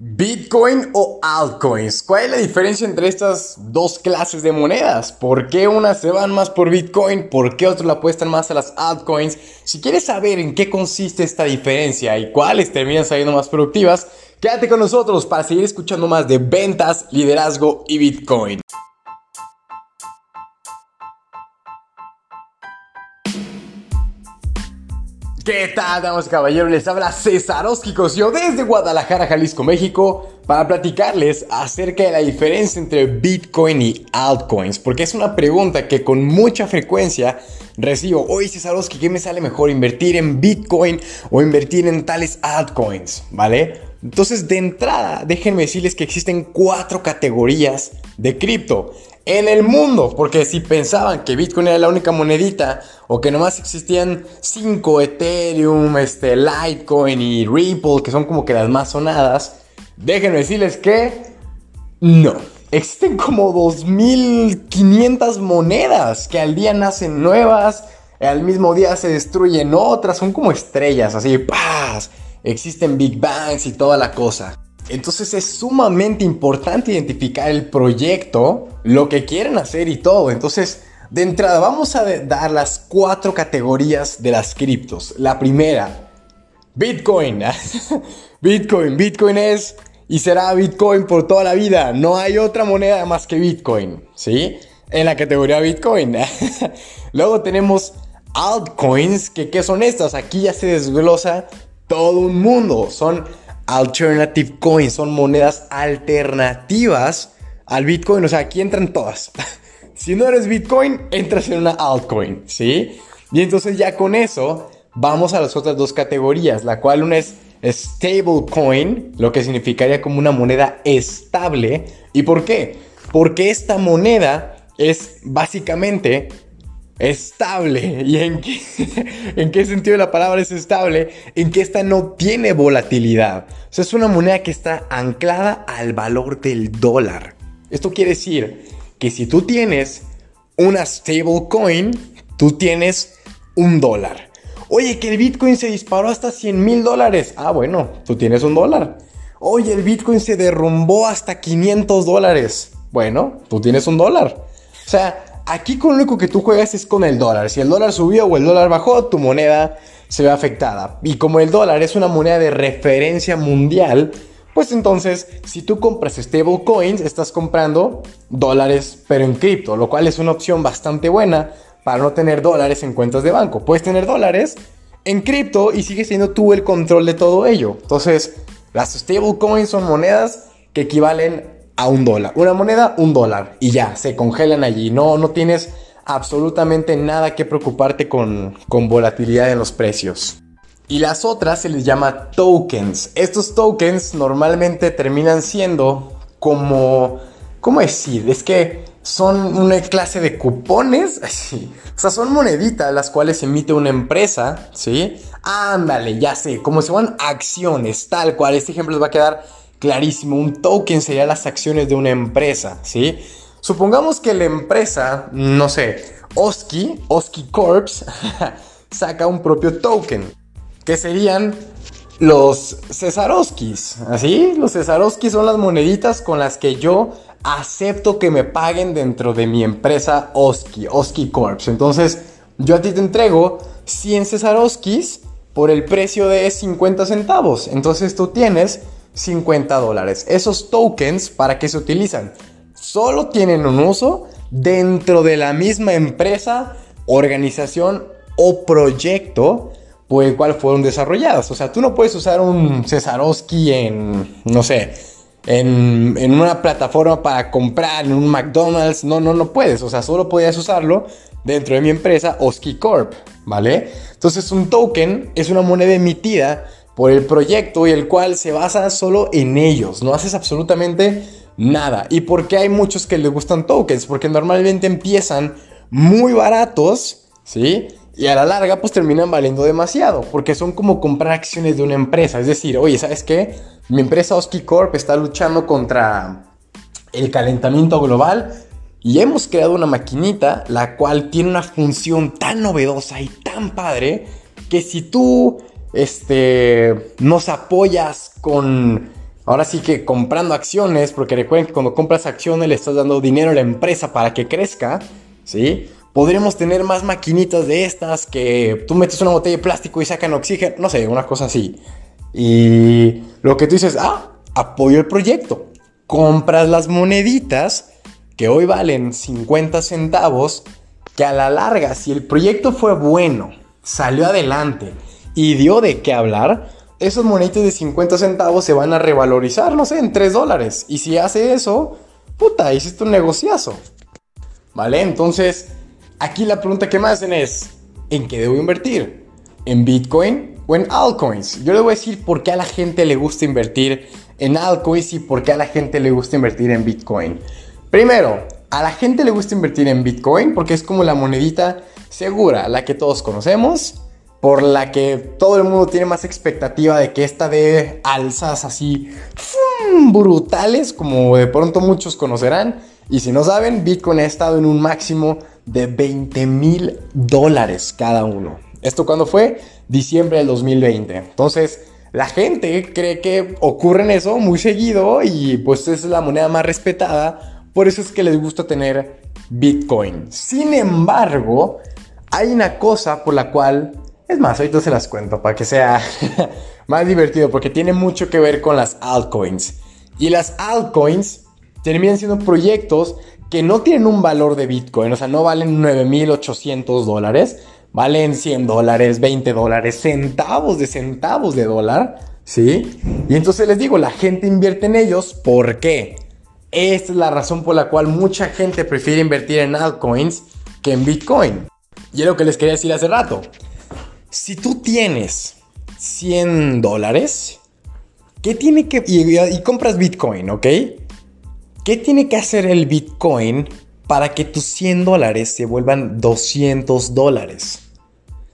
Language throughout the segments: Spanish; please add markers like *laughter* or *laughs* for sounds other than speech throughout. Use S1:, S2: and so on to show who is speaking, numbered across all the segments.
S1: Bitcoin o altcoins. ¿Cuál es la diferencia entre estas dos clases de monedas? ¿Por qué unas se van más por Bitcoin? ¿Por qué otros la apuestan más a las altcoins? Si quieres saber en qué consiste esta diferencia y cuáles terminan saliendo más productivas, quédate con nosotros para seguir escuchando más de ventas, liderazgo y Bitcoin. ¿Qué tal, damas y caballeros? Les habla César Yo desde Guadalajara, Jalisco, México, para platicarles acerca de la diferencia entre Bitcoin y altcoins, porque es una pregunta que con mucha frecuencia recibo. Oye, Cesarowski, ¿qué me sale mejor? ¿Invertir en Bitcoin o invertir en tales altcoins? ¿Vale? Entonces, de entrada, déjenme decirles que existen cuatro categorías de cripto en el mundo. Porque si pensaban que Bitcoin era la única monedita o que nomás existían cinco Ethereum, este, Litecoin y Ripple, que son como que las más sonadas, déjenme decirles que no. Existen como 2500 monedas que al día nacen nuevas, al mismo día se destruyen otras, son como estrellas, así, ¡paz! existen Big Bangs y toda la cosa. Entonces es sumamente importante identificar el proyecto, lo que quieren hacer y todo. Entonces, de entrada, vamos a dar las cuatro categorías de las criptos. La primera, Bitcoin. *laughs* Bitcoin, Bitcoin es y será Bitcoin por toda la vida. No hay otra moneda más que Bitcoin, ¿sí? En la categoría Bitcoin. *laughs* Luego tenemos altcoins, que ¿qué son estas? Aquí ya se desglosa todo un mundo. Son alternative coins, son monedas alternativas al Bitcoin. O sea, aquí entran todas. *laughs* si no eres Bitcoin, entras en una altcoin, ¿sí? Y entonces ya con eso vamos a las otras dos categorías, la cual una es stablecoin, lo que significaría como una moneda estable. ¿Y por qué? Porque esta moneda es básicamente estable. *laughs* ¿Y en qué, *laughs* en qué sentido la palabra es estable? En que esta no tiene volatilidad. O sea, es una moneda que está anclada al valor del dólar. Esto quiere decir que si tú tienes una stablecoin, tú tienes un dólar. Oye, que el Bitcoin se disparó hasta 100 mil dólares. Ah, bueno, tú tienes un dólar. Oye, el Bitcoin se derrumbó hasta 500 dólares. Bueno, tú tienes un dólar. O sea, aquí con lo único que tú juegas es con el dólar. Si el dólar subió o el dólar bajó, tu moneda se ve afectada. Y como el dólar es una moneda de referencia mundial, pues entonces, si tú compras stablecoins, estás comprando dólares pero en cripto, lo cual es una opción bastante buena para no tener dólares en cuentas de banco. Puedes tener dólares en cripto y sigues siendo tú el control de todo ello. Entonces, las stablecoins son monedas que equivalen a un dólar. Una moneda, un dólar. Y ya, se congelan allí. No, no tienes absolutamente nada que preocuparte con, con volatilidad en los precios. Y las otras se les llama tokens. Estos tokens normalmente terminan siendo como... ¿Cómo decir? Es que son una clase de cupones. *laughs* O sea, son moneditas las cuales emite una empresa. ¿Sí? Ándale, ya sé. Como si fueran acciones, tal cual. Este ejemplo les va a quedar clarísimo. Un token sería las acciones de una empresa, ¿sí? Supongamos que la empresa, no sé, Oski, Oski Corps, *laughs* saca un propio token, que serían los Cesaroskis, ¿así? Los Cesaroskis son las moneditas con las que yo acepto que me paguen dentro de mi empresa Oski, Oski Corps. Entonces, yo a ti te entrego 100 Cesaroskis por el precio de 50 centavos. Entonces tú tienes 50 dólares. Esos tokens, ¿para qué se utilizan? Solo tienen un uso dentro de la misma empresa, organización o proyecto por el cual fueron desarrolladas. O sea, tú no puedes usar un Cesarowski en, no sé, en, en, una plataforma para comprar en un McDonald's. No, no, no puedes. O sea, solo podías usarlo dentro de mi empresa Oski Corp, ¿vale? Entonces un token es una moneda emitida por el proyecto y el cual se basa solo en ellos. No haces absolutamente nada. ¿Y por qué hay muchos que les gustan tokens? Porque normalmente empiezan muy baratos, ¿sí? Y a la larga pues terminan valiendo demasiado, porque son como comprar acciones de una empresa. Es decir, oye, ¿sabes qué? Mi empresa Oski Corp está luchando contra el calentamiento global y hemos creado una maquinita la cual tiene una función tan novedosa y tan padre que si tú este, nos apoyas con, ahora sí que comprando acciones, porque recuerden que cuando compras acciones le estás dando dinero a la empresa para que crezca, ¿sí? Podríamos tener más maquinitas de estas que tú metes una botella de plástico y sacan oxígeno, no sé, una cosa así. Y lo que tú dices, ah, apoyo el proyecto. Compras las moneditas que hoy valen 50 centavos, que a la larga, si el proyecto fue bueno, salió adelante y dio de qué hablar, esos moneditos de 50 centavos se van a revalorizar, no sé, en 3 dólares. Y si hace eso, puta, hiciste un negociazo. ¿Vale? Entonces, aquí la pregunta que me hacen es, ¿en qué debo invertir? ¿En Bitcoin o en altcoins? Yo le voy a decir por qué a la gente le gusta invertir en altcoins y por qué a la gente le gusta invertir en Bitcoin. Primero, a la gente le gusta invertir en Bitcoin porque es como la monedita segura, la que todos conocemos por la que todo el mundo tiene más expectativa de que esta dé alzas así brutales, como de pronto muchos conocerán. Y si no saben, Bitcoin ha estado en un máximo de 20 mil dólares cada uno. ¿Esto cuándo fue? Diciembre del 2020. Entonces, la gente cree que ocurre en eso muy seguido y pues es la moneda más respetada. Por eso es que les gusta tener Bitcoin. Sin embargo, hay una cosa por la cual es más, ahorita se las cuento para que sea *laughs* más divertido, porque tiene mucho que ver con las altcoins. Y las altcoins terminan siendo proyectos que no tienen un valor de Bitcoin, o sea, no valen 9.800 dólares, valen 100 dólares, 20 dólares, centavos de centavos de dólar, ¿sí? Y entonces les digo, la gente invierte en ellos, ¿por qué? Esta es la razón por la cual mucha gente prefiere invertir en altcoins que en Bitcoin. Y es lo que les quería decir hace rato. Si tú tienes 100 dólares, ¿qué tiene que... Y, compras Bitcoin, ¿ok? ¿Qué tiene que hacer el Bitcoin para que tus 100 dólares se vuelvan 200 dólares?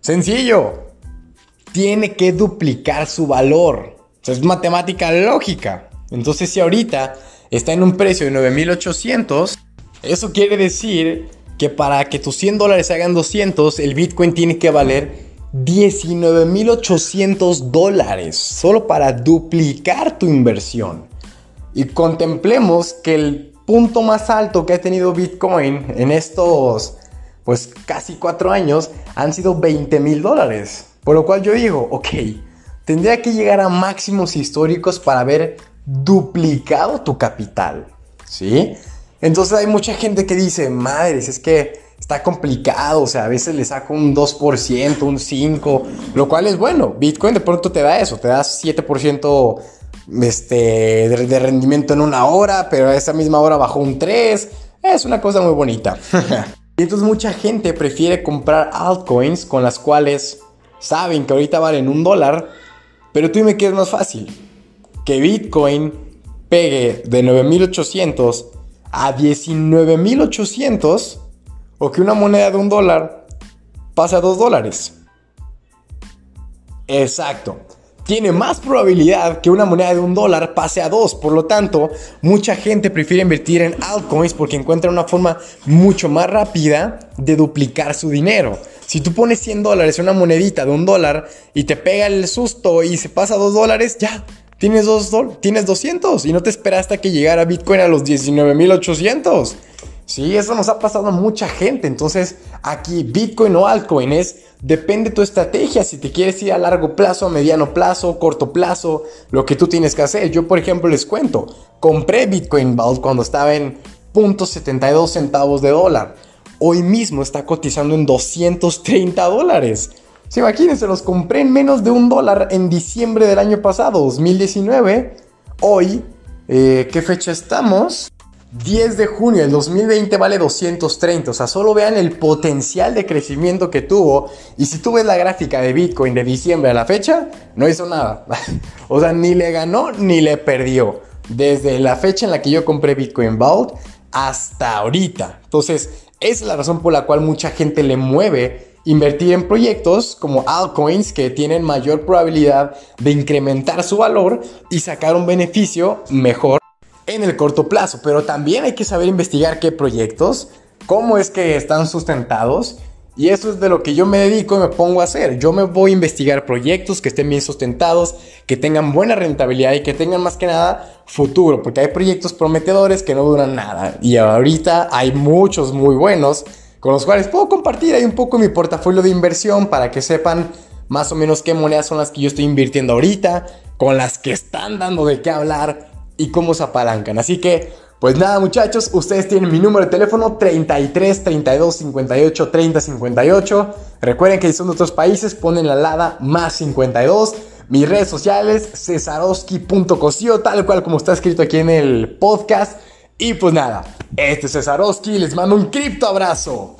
S1: Sencillo. Tiene que duplicar su valor. es matemática lógica. Entonces si ahorita está en un precio de 9.800, eso quiere decir que para que tus 100 dólares hagan 200, el Bitcoin tiene que valer 19.800 dólares solo para duplicar tu inversión. Y contemplemos que el punto más alto que ha tenido Bitcoin en estos, pues casi cuatro años, han sido 20 mil dólares. Por lo cual yo digo, ok, tendría que llegar a máximos históricos para haber duplicado tu capital. ¿Sí? Entonces hay mucha gente que dice, madres, es que está complicado, o sea, a veces le saco un 2%, un 5%, lo cual es bueno. Bitcoin de pronto te da eso, te da 7% este, de, rendimiento en una hora, pero a esa misma hora bajó un 3%. Es una cosa muy bonita. *laughs* y entonces mucha gente prefiere comprar altcoins con las cuales saben que ahorita valen un dólar, pero tú dime qué es más fácil. Que Bitcoin pegue de 9.800 a 19.800 o que una moneda de un dólar pase a dos dólares. Exacto. Tiene más probabilidad que una moneda de un dólar pase a dos. Por lo tanto, mucha gente prefiere invertir en altcoins porque encuentra una forma mucho más rápida de duplicar su dinero. Si tú pones 100 dólares en una monedita de un dólar y te pega el susto y se pasa a dos dólares, ya, tienes, dos tienes 200 y no te esperaste que llegara Bitcoin a los 19.800. Sí, eso nos ha pasado a mucha gente. Entonces, aquí Bitcoin o altcoin es, depende de tu estrategia. Si te quieres ir a largo plazo, a mediano plazo, corto plazo, lo que tú tienes que hacer. Yo, por ejemplo, les cuento, compré Bitcoin Vault cuando estaba en .72 centavos de dólar. Hoy mismo está cotizando en 230 dólares. Sí, imagínense, los compré en menos de un dólar en diciembre del año pasado, 2019. Hoy, eh, ¿qué fecha estamos? 10 de junio del 2020 vale 230, o sea, solo vean el potencial de crecimiento que tuvo. Y si tú ves la gráfica de Bitcoin de diciembre a la fecha, no hizo nada. *laughs* o sea, ni le ganó ni le perdió. Desde la fecha en la que yo compré Bitcoin Vault hasta ahorita. Entonces, es la razón por la cual mucha gente le mueve invertir en proyectos como altcoins que tienen mayor probabilidad de incrementar su valor y sacar un beneficio mejor en el corto plazo, pero también hay que saber investigar qué proyectos, cómo es que están sustentados Y eso es de lo que yo me dedico y me pongo a hacer. Yo me voy a investigar proyectos que estén bien sustentados, que tengan buena rentabilidad y que tengan más que nada futuro, porque hay proyectos prometedores que no duran nada. Y ahorita hay muchos muy buenos con los cuales puedo compartir ahí un poco mi portafolio de inversión para que sepan más o menos qué monedas son las que yo estoy invirtiendo ahorita, con las que están dando de qué hablar y cómo se apalancan. Así que, pues nada muchachos, ustedes tienen mi número de teléfono 33 32 58 30 58. Recuerden que si son de otros países, ponen la lada más 52. Mis redes sociales, cesarowski.cosio, tal cual como está escrito aquí en el podcast. Y pues nada, este es Cesarowski, les mando un cripto abrazo.